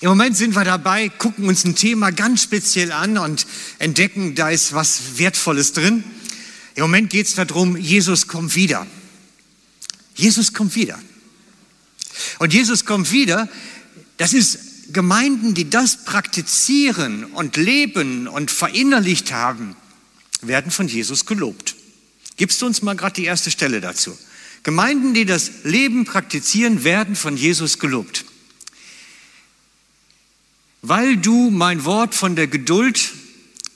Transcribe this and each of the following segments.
Im Moment sind wir dabei, gucken uns ein Thema ganz speziell an und entdecken, da ist was Wertvolles drin. Im Moment geht es darum, Jesus kommt wieder. Jesus kommt wieder. Und Jesus kommt wieder, das ist Gemeinden, die das praktizieren und leben und verinnerlicht haben, werden von Jesus gelobt. Gibst du uns mal gerade die erste Stelle dazu? Gemeinden, die das Leben praktizieren, werden von Jesus gelobt. Weil du mein Wort von der Geduld,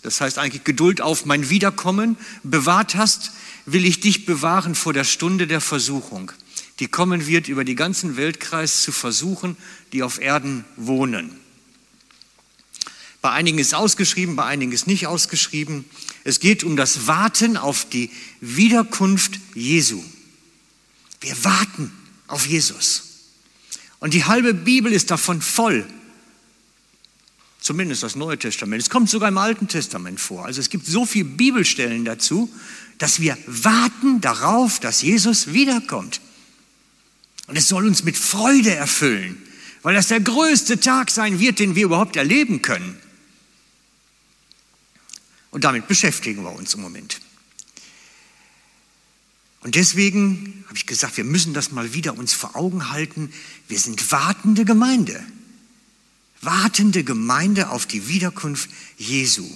das heißt eigentlich Geduld auf mein Wiederkommen, bewahrt hast, will ich dich bewahren vor der Stunde der Versuchung, die kommen wird, über die ganzen Weltkreis zu versuchen, die auf Erden wohnen. Bei einigen ist ausgeschrieben, bei einigen ist nicht ausgeschrieben. Es geht um das Warten auf die Wiederkunft Jesu. Wir warten auf Jesus. Und die halbe Bibel ist davon voll. Zumindest das Neue Testament. Es kommt sogar im Alten Testament vor. Also es gibt so viele Bibelstellen dazu, dass wir warten darauf, dass Jesus wiederkommt. Und es soll uns mit Freude erfüllen, weil das der größte Tag sein wird, den wir überhaupt erleben können. Und damit beschäftigen wir uns im Moment. Und deswegen habe ich gesagt, wir müssen das mal wieder uns vor Augen halten. Wir sind wartende Gemeinde. Wartende Gemeinde auf die Wiederkunft Jesu.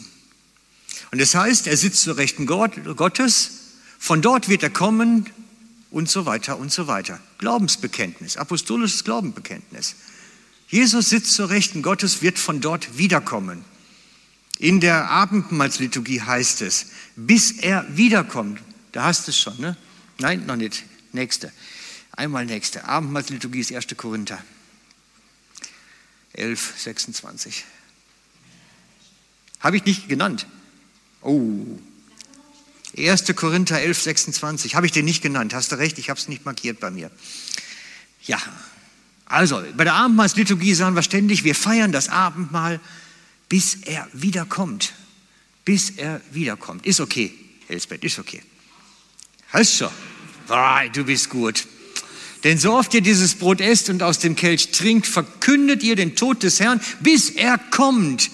Und das heißt, er sitzt zur Rechten Gottes. Von dort wird er kommen und so weiter und so weiter. Glaubensbekenntnis, apostolisches Glaubenbekenntnis. Jesus sitzt zur Rechten Gottes, wird von dort wiederkommen. In der Abendmahlsliturgie heißt es, bis er wiederkommt. Da hast du es schon, ne? Nein, noch nicht. Nächste. Einmal nächste. Abendmahlsliturgie ist 1. Korinther 11, 26. Habe ich nicht genannt. Oh. 1. Korinther 11, 26. Habe ich den nicht genannt. Hast du recht, ich habe es nicht markiert bei mir. Ja. Also, bei der Abendmahlsliturgie sagen wir ständig, wir feiern das Abendmahl bis er wiederkommt. Bis er wiederkommt. Ist okay, Elsbeth, ist okay. Hast schon. Du bist gut. Denn so oft ihr dieses Brot esst und aus dem Kelch trinkt, verkündet ihr den Tod des Herrn, bis er kommt.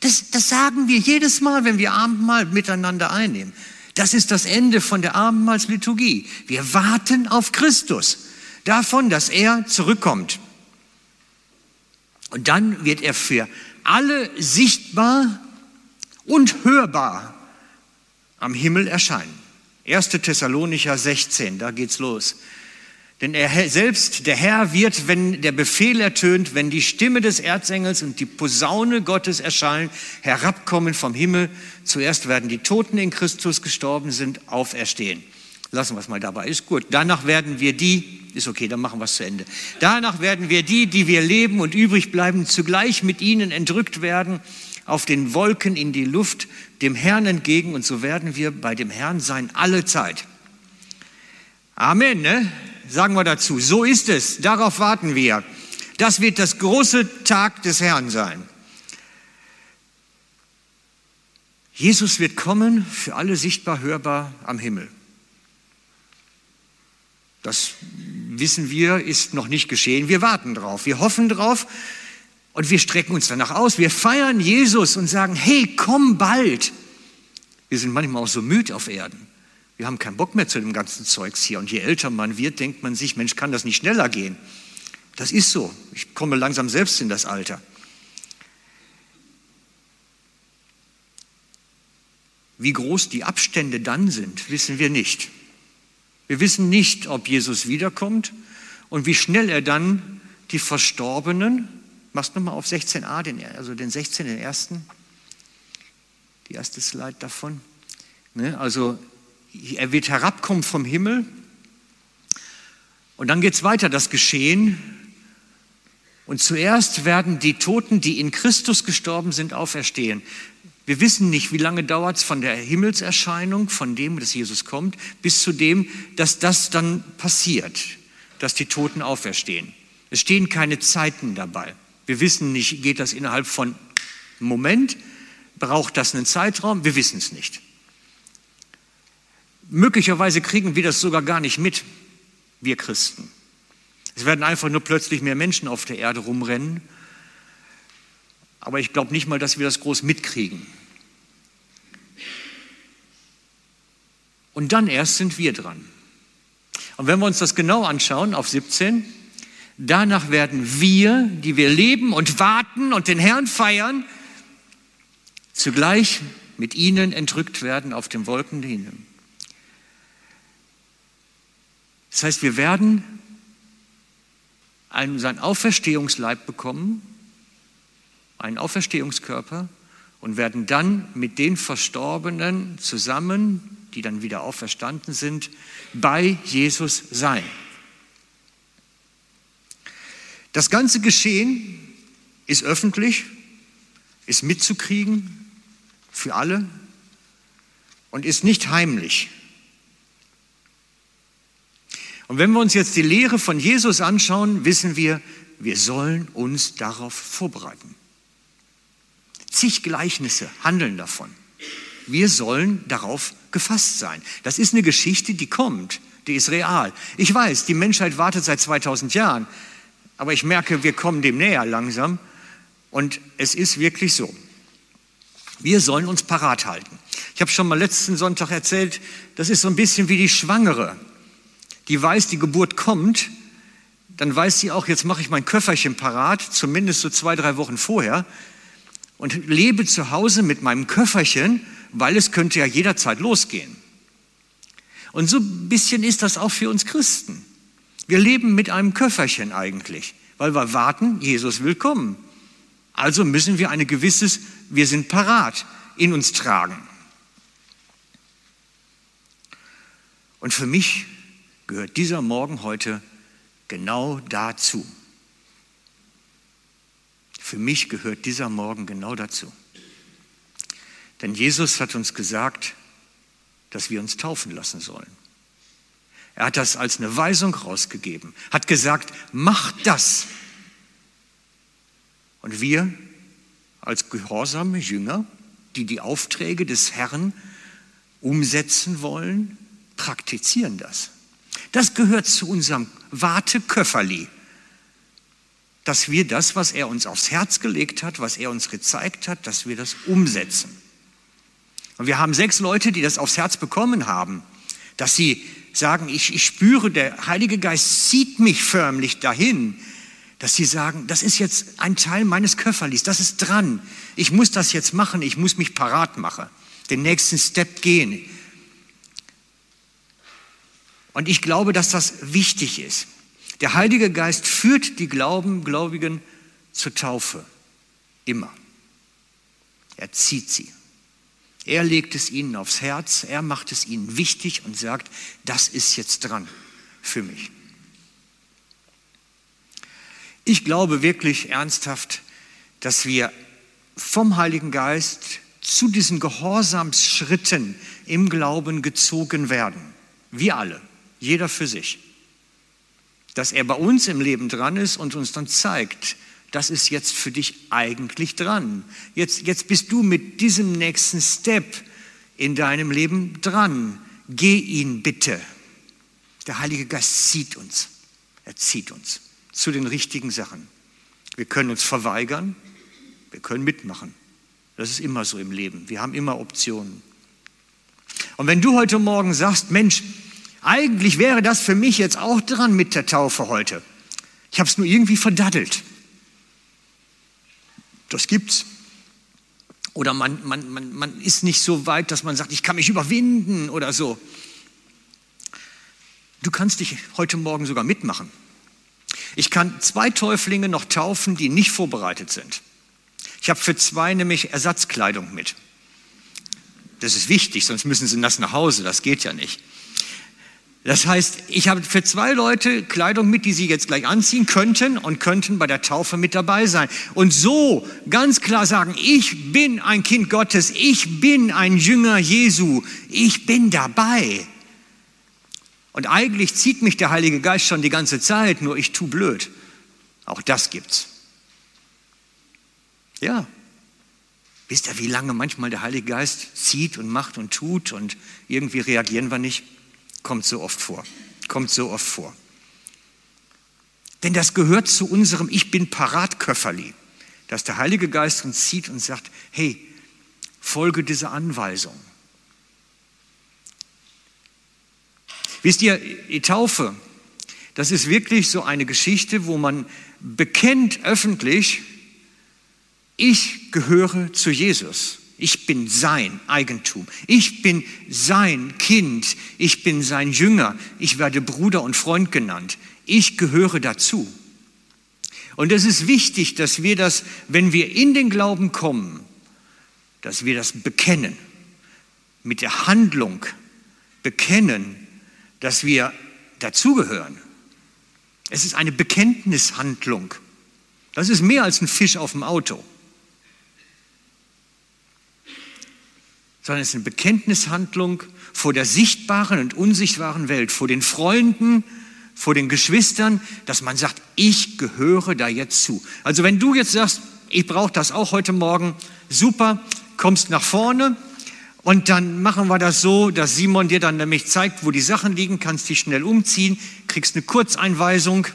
Das, das sagen wir jedes Mal, wenn wir Abendmahl miteinander einnehmen. Das ist das Ende von der Abendmahlsliturgie. Wir warten auf Christus, davon, dass er zurückkommt. Und dann wird er für alle sichtbar und hörbar am Himmel erscheinen. 1. Thessalonicher 16, da geht's los. Denn er selbst, der Herr, wird, wenn der Befehl ertönt, wenn die Stimme des Erzengels und die Posaune Gottes erschallen, herabkommen vom Himmel. Zuerst werden die Toten in Christus gestorben sind, auferstehen. Lassen wir es mal dabei, ist gut. Danach werden wir die, ist okay, dann machen wir es zu Ende. Danach werden wir die, die wir leben und übrig bleiben, zugleich mit ihnen entrückt werden, auf den Wolken in die Luft, dem Herrn entgegen und so werden wir bei dem Herrn sein alle Zeit. Amen, ne? Sagen wir dazu. So ist es. Darauf warten wir. Das wird das große Tag des Herrn sein. Jesus wird kommen, für alle sichtbar, hörbar am Himmel. Das wissen wir, ist noch nicht geschehen. Wir warten drauf, wir hoffen drauf und wir strecken uns danach aus. Wir feiern Jesus und sagen, hey, komm bald. Wir sind manchmal auch so müde auf Erden. Wir haben keinen Bock mehr zu dem ganzen Zeugs hier. Und je älter man wird, denkt man sich, Mensch, kann das nicht schneller gehen? Das ist so. Ich komme langsam selbst in das Alter. Wie groß die Abstände dann sind, wissen wir nicht. Wir wissen nicht, ob Jesus wiederkommt und wie schnell er dann die Verstorbenen, machst nochmal auf 16a, den, also den 16, den ersten, die erste Slide davon. Ne, also er wird herabkommen vom Himmel und dann geht es weiter, das Geschehen. Und zuerst werden die Toten, die in Christus gestorben sind, auferstehen. Wir wissen nicht, wie lange dauert es von der Himmelserscheinung, von dem, dass Jesus kommt, bis zu dem, dass das dann passiert, dass die Toten auferstehen. Es stehen keine Zeiten dabei. Wir wissen nicht, geht das innerhalb von einem Moment, braucht das einen Zeitraum? Wir wissen es nicht. Möglicherweise kriegen wir das sogar gar nicht mit, wir Christen. Es werden einfach nur plötzlich mehr Menschen auf der Erde rumrennen. Aber ich glaube nicht mal, dass wir das groß mitkriegen. Und dann erst sind wir dran. Und wenn wir uns das genau anschauen, auf 17, danach werden wir, die wir leben und warten und den Herrn feiern, zugleich mit ihnen entrückt werden auf den Wolken. Das heißt, wir werden einen, seinen Auferstehungsleib bekommen, einen Auferstehungskörper und werden dann mit den Verstorbenen zusammen, die dann wieder auferstanden sind, bei Jesus sein. Das ganze Geschehen ist öffentlich, ist mitzukriegen für alle und ist nicht heimlich. Und wenn wir uns jetzt die Lehre von Jesus anschauen, wissen wir, wir sollen uns darauf vorbereiten. Zig Gleichnisse handeln davon. Wir sollen darauf gefasst sein. Das ist eine Geschichte, die kommt, die ist real. Ich weiß, die Menschheit wartet seit 2000 Jahren, aber ich merke, wir kommen dem näher langsam und es ist wirklich so. Wir sollen uns parat halten. Ich habe schon mal letzten Sonntag erzählt, das ist so ein bisschen wie die Schwangere die weiß, die Geburt kommt, dann weiß sie auch, jetzt mache ich mein Köfferchen parat, zumindest so zwei, drei Wochen vorher, und lebe zu Hause mit meinem Köfferchen, weil es könnte ja jederzeit losgehen. Und so ein bisschen ist das auch für uns Christen. Wir leben mit einem Köfferchen eigentlich, weil wir warten, Jesus will kommen. Also müssen wir eine gewisses, wir sind parat, in uns tragen. Und für mich gehört dieser Morgen heute genau dazu. Für mich gehört dieser Morgen genau dazu. Denn Jesus hat uns gesagt, dass wir uns taufen lassen sollen. Er hat das als eine Weisung rausgegeben, hat gesagt, macht das. Und wir als gehorsame Jünger, die die Aufträge des Herrn umsetzen wollen, praktizieren das. Das gehört zu unserem Warteköfferli, dass wir das, was er uns aufs Herz gelegt hat, was er uns gezeigt hat, dass wir das umsetzen. Und wir haben sechs Leute, die das aufs Herz bekommen haben, dass sie sagen, ich, ich spüre, der Heilige Geist zieht mich förmlich dahin, dass sie sagen, das ist jetzt ein Teil meines Köfferlis, das ist dran. Ich muss das jetzt machen, ich muss mich parat machen, den nächsten Step gehen. Und ich glaube, dass das wichtig ist. Der Heilige Geist führt die Glauben, Gläubigen zur Taufe. Immer. Er zieht sie. Er legt es ihnen aufs Herz, er macht es ihnen wichtig und sagt, das ist jetzt dran für mich. Ich glaube wirklich ernsthaft, dass wir vom Heiligen Geist zu diesen Gehorsamsschritten im Glauben gezogen werden. Wir alle jeder für sich. Dass er bei uns im Leben dran ist und uns dann zeigt, das ist jetzt für dich eigentlich dran. Jetzt, jetzt bist du mit diesem nächsten Step in deinem Leben dran. Geh ihn bitte. Der Heilige Geist zieht uns. Er zieht uns zu den richtigen Sachen. Wir können uns verweigern, wir können mitmachen. Das ist immer so im Leben. Wir haben immer Optionen. Und wenn du heute Morgen sagst, Mensch, eigentlich wäre das für mich jetzt auch dran mit der Taufe heute. Ich habe es nur irgendwie verdaddelt. Das gibt's. Oder man, man, man, man ist nicht so weit, dass man sagt, ich kann mich überwinden oder so. Du kannst dich heute Morgen sogar mitmachen. Ich kann zwei Täuflinge noch taufen, die nicht vorbereitet sind. Ich habe für zwei nämlich Ersatzkleidung mit. Das ist wichtig, sonst müssen sie nass nach Hause, das geht ja nicht. Das heißt, ich habe für zwei Leute Kleidung mit, die sie jetzt gleich anziehen könnten und könnten bei der Taufe mit dabei sein. Und so ganz klar sagen, ich bin ein Kind Gottes, ich bin ein Jünger Jesu, ich bin dabei. Und eigentlich zieht mich der Heilige Geist schon die ganze Zeit, nur ich tu blöd. Auch das gibt's. Ja. Wisst ihr, wie lange manchmal der Heilige Geist zieht und macht und tut und irgendwie reagieren wir nicht? Kommt so oft vor. Kommt so oft vor. Denn das gehört zu unserem Ich bin parat Köfferli, dass der Heilige Geist uns zieht und sagt, hey, folge dieser Anweisung. Wisst ihr, die Taufe, das ist wirklich so eine Geschichte, wo man bekennt öffentlich, ich gehöre zu Jesus. Ich bin sein Eigentum. Ich bin sein Kind. Ich bin sein Jünger. Ich werde Bruder und Freund genannt. Ich gehöre dazu. Und es ist wichtig, dass wir das, wenn wir in den Glauben kommen, dass wir das bekennen, mit der Handlung bekennen, dass wir dazugehören. Es ist eine Bekenntnishandlung. Das ist mehr als ein Fisch auf dem Auto. Sondern es ist eine Bekenntnishandlung vor der sichtbaren und unsichtbaren Welt, vor den Freunden, vor den Geschwistern, dass man sagt, ich gehöre da jetzt zu. Also wenn du jetzt sagst, ich brauche das auch heute Morgen, super, kommst nach vorne und dann machen wir das so, dass Simon dir dann nämlich zeigt, wo die Sachen liegen, kannst dich schnell umziehen, kriegst eine Kurzeinweisung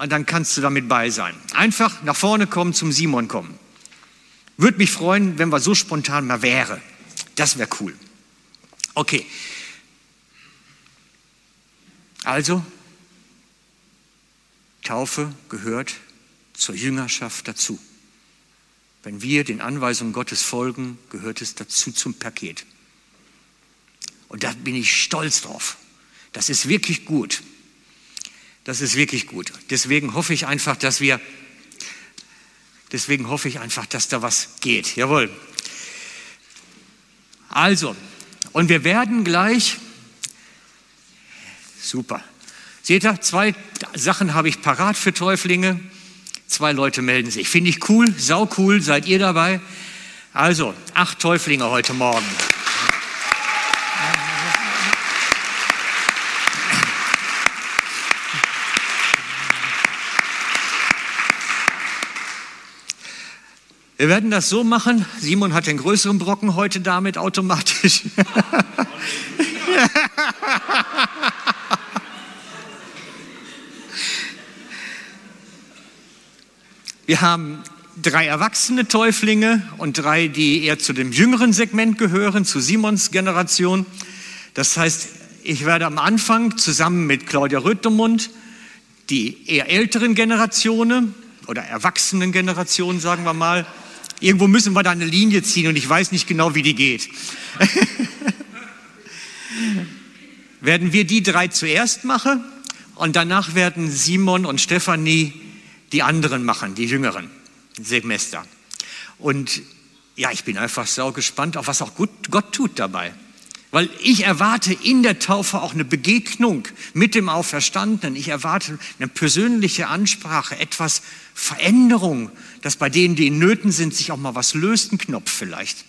und dann kannst du damit bei sein. Einfach nach vorne kommen, zum Simon kommen. Würde mich freuen, wenn wir so spontan mal wäre. Das wäre cool. Okay. Also, Taufe gehört zur Jüngerschaft dazu. Wenn wir den Anweisungen Gottes folgen, gehört es dazu zum Paket. Und da bin ich stolz drauf. Das ist wirklich gut. Das ist wirklich gut. Deswegen hoffe ich einfach, dass wir Deswegen hoffe ich einfach, dass da was geht. Jawohl. Also, und wir werden gleich, super. Seht ihr, zwei Sachen habe ich parat für Täuflinge. Zwei Leute melden sich. Finde ich cool, sau cool, seid ihr dabei? Also, acht Täuflinge heute Morgen. Wir werden das so machen. Simon hat den größeren Brocken heute damit automatisch. Wir haben drei erwachsene Täuflinge und drei, die eher zu dem jüngeren Segment gehören, zu Simons Generation. Das heißt, ich werde am Anfang zusammen mit Claudia Röttemund die eher älteren Generationen oder erwachsenen Generationen, sagen wir mal, Irgendwo müssen wir da eine Linie ziehen und ich weiß nicht genau, wie die geht. werden wir die drei zuerst machen und danach werden Simon und Stefanie die anderen machen, die jüngeren Semester. Und ja, ich bin einfach sau gespannt, auf was auch Gott tut dabei. Weil ich erwarte in der Taufe auch eine Begegnung mit dem Auferstandenen. Ich erwarte eine persönliche Ansprache, etwas Veränderung, dass bei denen, die in Nöten sind, sich auch mal was löst, ein Knopf vielleicht.